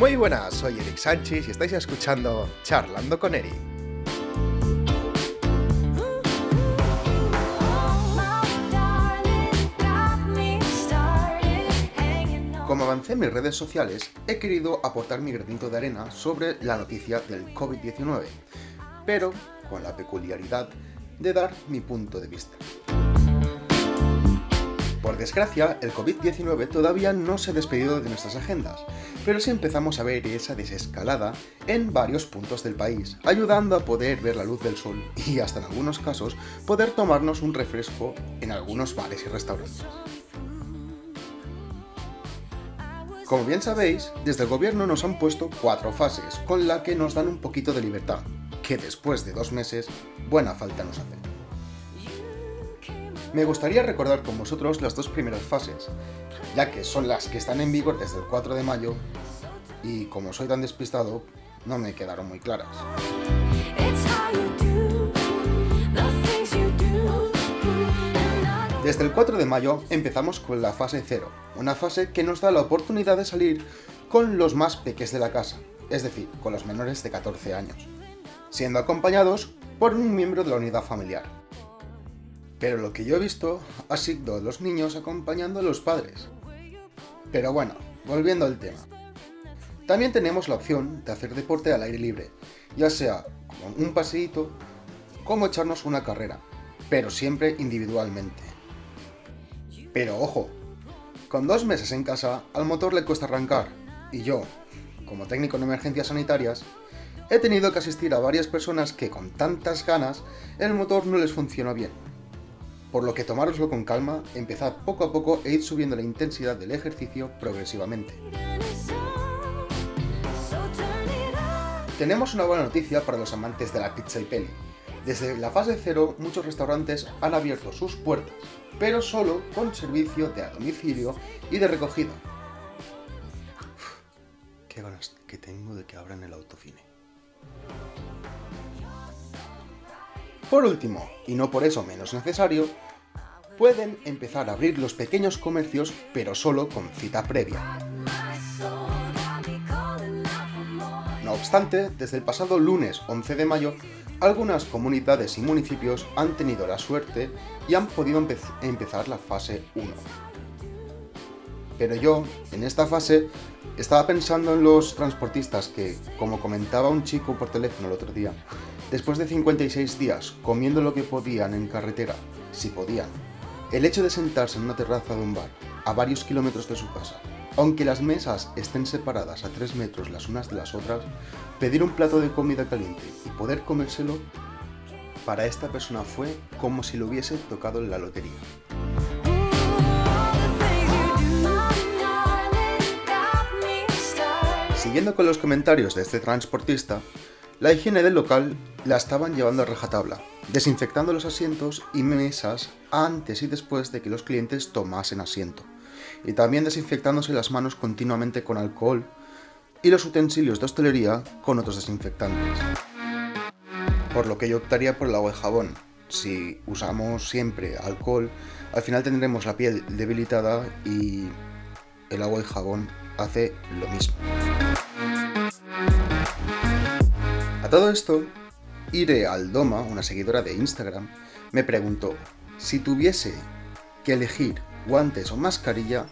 Muy buenas, soy Eric Sánchez y estáis escuchando Charlando con Eric. Como avancé en mis redes sociales, he querido aportar mi granito de arena sobre la noticia del COVID-19, pero con la peculiaridad de dar mi punto de vista. Por desgracia, el COVID-19 todavía no se ha despedido de nuestras agendas, pero sí empezamos a ver esa desescalada en varios puntos del país, ayudando a poder ver la luz del sol y hasta en algunos casos poder tomarnos un refresco en algunos bares y restaurantes. Como bien sabéis, desde el gobierno nos han puesto cuatro fases, con la que nos dan un poquito de libertad, que después de dos meses, buena falta nos hace. Me gustaría recordar con vosotros las dos primeras fases, ya que son las que están en vigor desde el 4 de mayo y como soy tan despistado, no me quedaron muy claras. Desde el 4 de mayo empezamos con la fase 0, una fase que nos da la oportunidad de salir con los más peques de la casa, es decir, con los menores de 14 años, siendo acompañados por un miembro de la unidad familiar. Pero lo que yo he visto ha sido los niños acompañando a los padres. Pero bueno, volviendo al tema. También tenemos la opción de hacer deporte al aire libre, ya sea como un paseíto, como echarnos una carrera, pero siempre individualmente. Pero ojo, con dos meses en casa al motor le cuesta arrancar, y yo, como técnico en emergencias sanitarias, he tenido que asistir a varias personas que con tantas ganas el motor no les funcionó bien por lo que tomároslo con calma, empezad poco a poco e ir subiendo la intensidad del ejercicio progresivamente. Tenemos una buena noticia para los amantes de la pizza y peli. Desde la fase 0 muchos restaurantes han abierto sus puertas, pero solo con servicio de a domicilio y de recogida. qué ganas que tengo de que abran el autocine. Por último, y no por eso menos necesario, pueden empezar a abrir los pequeños comercios, pero solo con cita previa. No obstante, desde el pasado lunes 11 de mayo, algunas comunidades y municipios han tenido la suerte y han podido empezar la fase 1. Pero yo, en esta fase, estaba pensando en los transportistas que, como comentaba un chico por teléfono el otro día, Después de 56 días comiendo lo que podían en carretera, si podían, el hecho de sentarse en una terraza de un bar a varios kilómetros de su casa, aunque las mesas estén separadas a 3 metros las unas de las otras, pedir un plato de comida caliente y poder comérselo, para esta persona fue como si lo hubiese tocado en la lotería. Siguiendo con los comentarios de este transportista, la higiene del local la estaban llevando a rajatabla, desinfectando los asientos y mesas antes y después de que los clientes tomasen asiento, y también desinfectándose las manos continuamente con alcohol y los utensilios de hostelería con otros desinfectantes. Por lo que yo optaría por el agua de jabón. Si usamos siempre alcohol, al final tendremos la piel debilitada y el agua de jabón hace lo mismo. Todo esto, Ire Aldoma, una seguidora de Instagram, me preguntó, si tuviese que elegir guantes o mascarilla,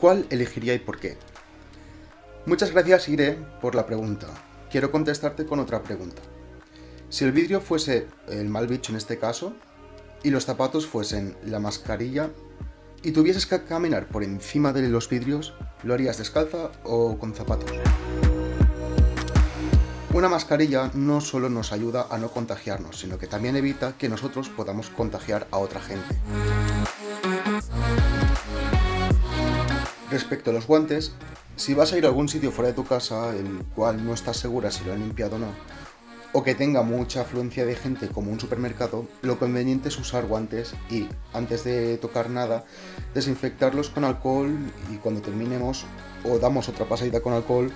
¿cuál elegiría y por qué? Muchas gracias Ire por la pregunta. Quiero contestarte con otra pregunta. Si el vidrio fuese el mal bicho en este caso, y los zapatos fuesen la mascarilla, y tuvieses que caminar por encima de los vidrios, ¿lo harías descalza o con zapatos? Una mascarilla no solo nos ayuda a no contagiarnos, sino que también evita que nosotros podamos contagiar a otra gente. Respecto a los guantes, si vas a ir a algún sitio fuera de tu casa, el cual no estás segura si lo han limpiado o no, o que tenga mucha afluencia de gente como un supermercado, lo conveniente es usar guantes y, antes de tocar nada, desinfectarlos con alcohol y cuando terminemos o damos otra pasadita con alcohol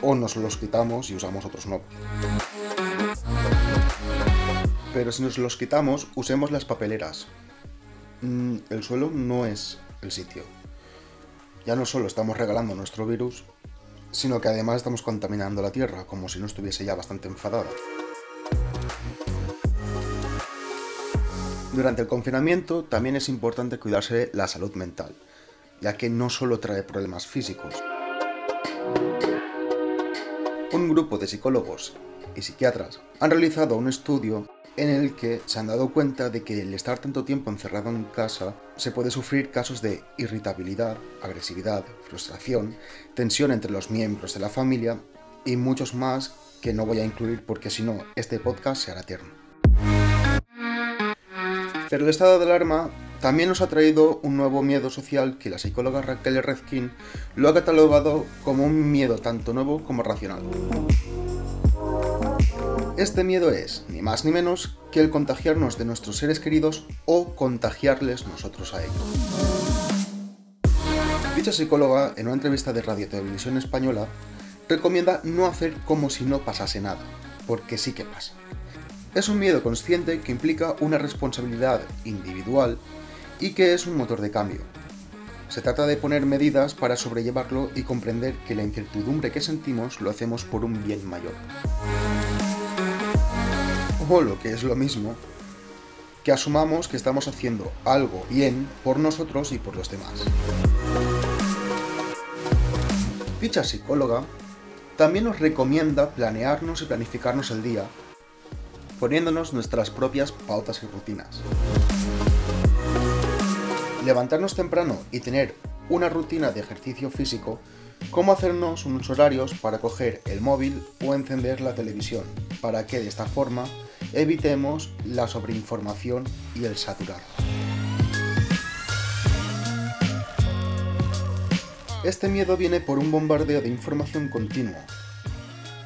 o nos los quitamos y usamos otros no. Pero si nos los quitamos, usemos las papeleras. Mm, el suelo no es el sitio. Ya no solo estamos regalando nuestro virus, sino que además estamos contaminando la Tierra, como si no estuviese ya bastante enfadada. Durante el confinamiento también es importante cuidarse la salud mental, ya que no solo trae problemas físicos. Un grupo de psicólogos y psiquiatras han realizado un estudio en el que se han dado cuenta de que el estar tanto tiempo encerrado en casa se puede sufrir casos de irritabilidad, agresividad, frustración, tensión entre los miembros de la familia y muchos más que no voy a incluir porque si no este podcast se hará eterno. Pero el estado de alarma también nos ha traído un nuevo miedo social que la psicóloga Raquel Rezkin lo ha catalogado como un miedo tanto nuevo como racional. Este miedo es, ni más ni menos, que el contagiarnos de nuestros seres queridos o contagiarles nosotros a ellos. Dicha psicóloga, en una entrevista de Radio Televisión Española, recomienda no hacer como si no pasase nada, porque sí que pasa. Es un miedo consciente que implica una responsabilidad individual y que es un motor de cambio. Se trata de poner medidas para sobrellevarlo y comprender que la incertidumbre que sentimos lo hacemos por un bien mayor o lo que es lo mismo, que asumamos que estamos haciendo algo bien por nosotros y por los demás. Dicha psicóloga también nos recomienda planearnos y planificarnos el día, poniéndonos nuestras propias pautas y rutinas. Levantarnos temprano y tener una rutina de ejercicio físico, como hacernos unos horarios para coger el móvil o encender la televisión, para que de esta forma evitemos la sobreinformación y el saturar. Este miedo viene por un bombardeo de información continuo,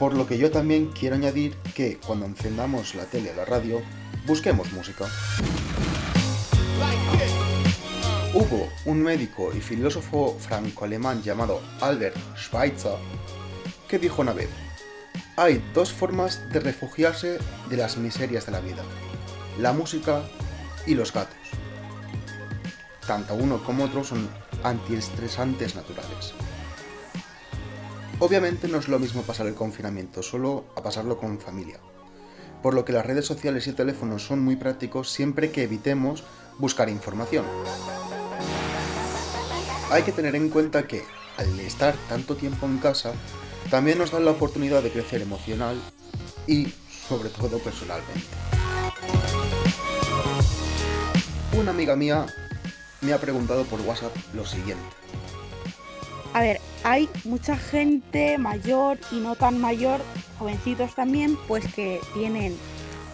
por lo que yo también quiero añadir que cuando encendamos la tele o la radio, busquemos música. Hubo un médico y filósofo franco-alemán llamado Albert Schweitzer que dijo una vez, hay dos formas de refugiarse de las miserias de la vida, la música y los gatos. Tanto uno como otro son antiestresantes naturales. Obviamente no es lo mismo pasar el confinamiento solo a pasarlo con familia, por lo que las redes sociales y teléfonos son muy prácticos siempre que evitemos buscar información. Hay que tener en cuenta que, al estar tanto tiempo en casa, también nos dan la oportunidad de crecer emocional y sobre todo personalmente. Una amiga mía me ha preguntado por WhatsApp lo siguiente. A ver, hay mucha gente mayor y no tan mayor, jovencitos también, pues que tienen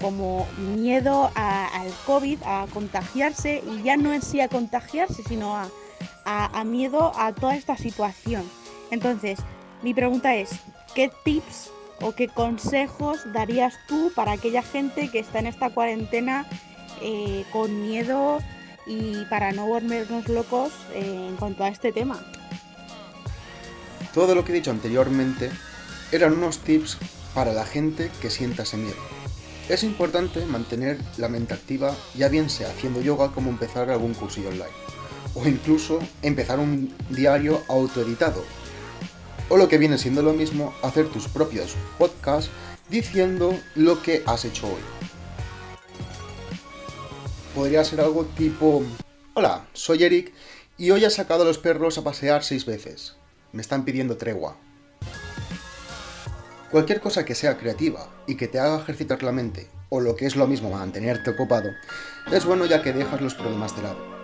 como miedo al COVID, a contagiarse, y ya no en sí a contagiarse, sino a miedo a toda esta situación. Entonces, mi pregunta es, ¿qué tips o qué consejos darías tú para aquella gente que está en esta cuarentena eh, con miedo y para no volvernos locos eh, en cuanto a este tema? Todo lo que he dicho anteriormente eran unos tips para la gente que sienta ese miedo. Es importante mantener la mente activa, ya bien sea haciendo yoga como empezar algún cursillo online, o incluso empezar un diario autoeditado, o lo que viene siendo lo mismo, hacer tus propios podcasts diciendo lo que has hecho hoy. Podría ser algo tipo, hola, soy Eric y hoy he sacado a los perros a pasear seis veces. Me están pidiendo tregua. Cualquier cosa que sea creativa y que te haga ejercitar la mente, o lo que es lo mismo mantenerte ocupado, es bueno ya que dejas los problemas de lado.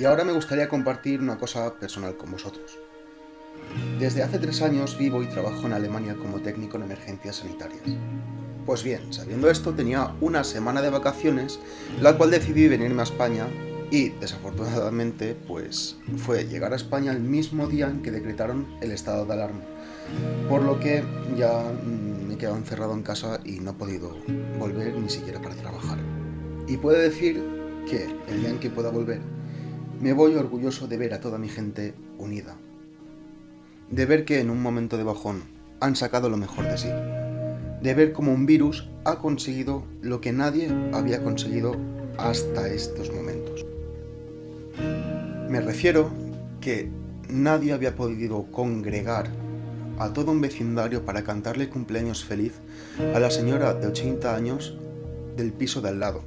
Y ahora me gustaría compartir una cosa personal con vosotros. Desde hace tres años vivo y trabajo en Alemania como técnico en emergencias sanitarias. Pues bien, sabiendo esto, tenía una semana de vacaciones, la cual decidí venirme a España y, desafortunadamente, pues fue llegar a España el mismo día en que decretaron el estado de alarma. Por lo que ya me he quedado encerrado en casa y no he podido volver ni siquiera para trabajar. Y puedo decir que el día en que pueda volver, me voy orgulloso de ver a toda mi gente unida. De ver que en un momento de bajón han sacado lo mejor de sí. De ver cómo un virus ha conseguido lo que nadie había conseguido hasta estos momentos. Me refiero que nadie había podido congregar a todo un vecindario para cantarle cumpleaños feliz a la señora de 80 años del piso de al lado.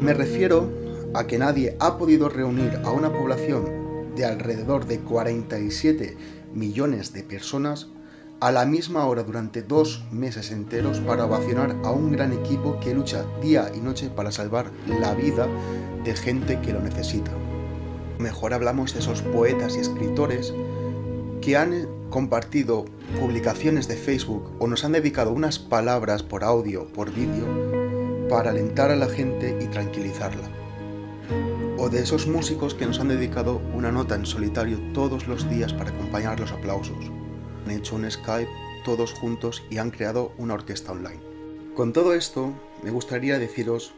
Me refiero a que nadie ha podido reunir a una población de alrededor de 47 millones de personas a la misma hora durante dos meses enteros para ovacionar a un gran equipo que lucha día y noche para salvar la vida de gente que lo necesita. Mejor hablamos de esos poetas y escritores que han compartido publicaciones de Facebook o nos han dedicado unas palabras por audio, por vídeo, para alentar a la gente y tranquilizarla. De esos músicos que nos han dedicado una nota en solitario todos los días para acompañar los aplausos. Han hecho un Skype todos juntos y han creado una orquesta online. Con todo esto, me gustaría deciros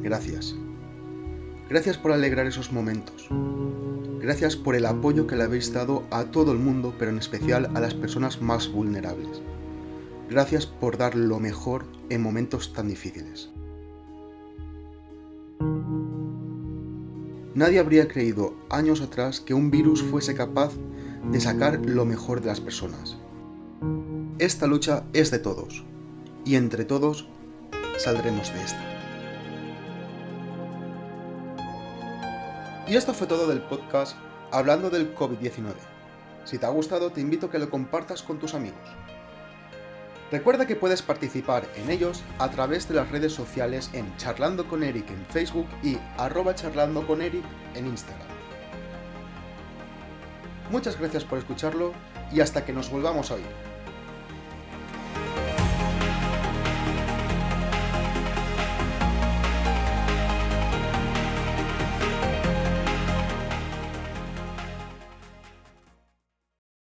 gracias. Gracias por alegrar esos momentos. Gracias por el apoyo que le habéis dado a todo el mundo, pero en especial a las personas más vulnerables. Gracias por dar lo mejor en momentos tan difíciles. Nadie habría creído años atrás que un virus fuese capaz de sacar lo mejor de las personas. Esta lucha es de todos, y entre todos saldremos de esta. Y esto fue todo del podcast hablando del COVID-19. Si te ha gustado, te invito a que lo compartas con tus amigos. Recuerda que puedes participar en ellos a través de las redes sociales en Charlando con Eric en Facebook y arroba charlando con Eric en Instagram. Muchas gracias por escucharlo y hasta que nos volvamos a oír.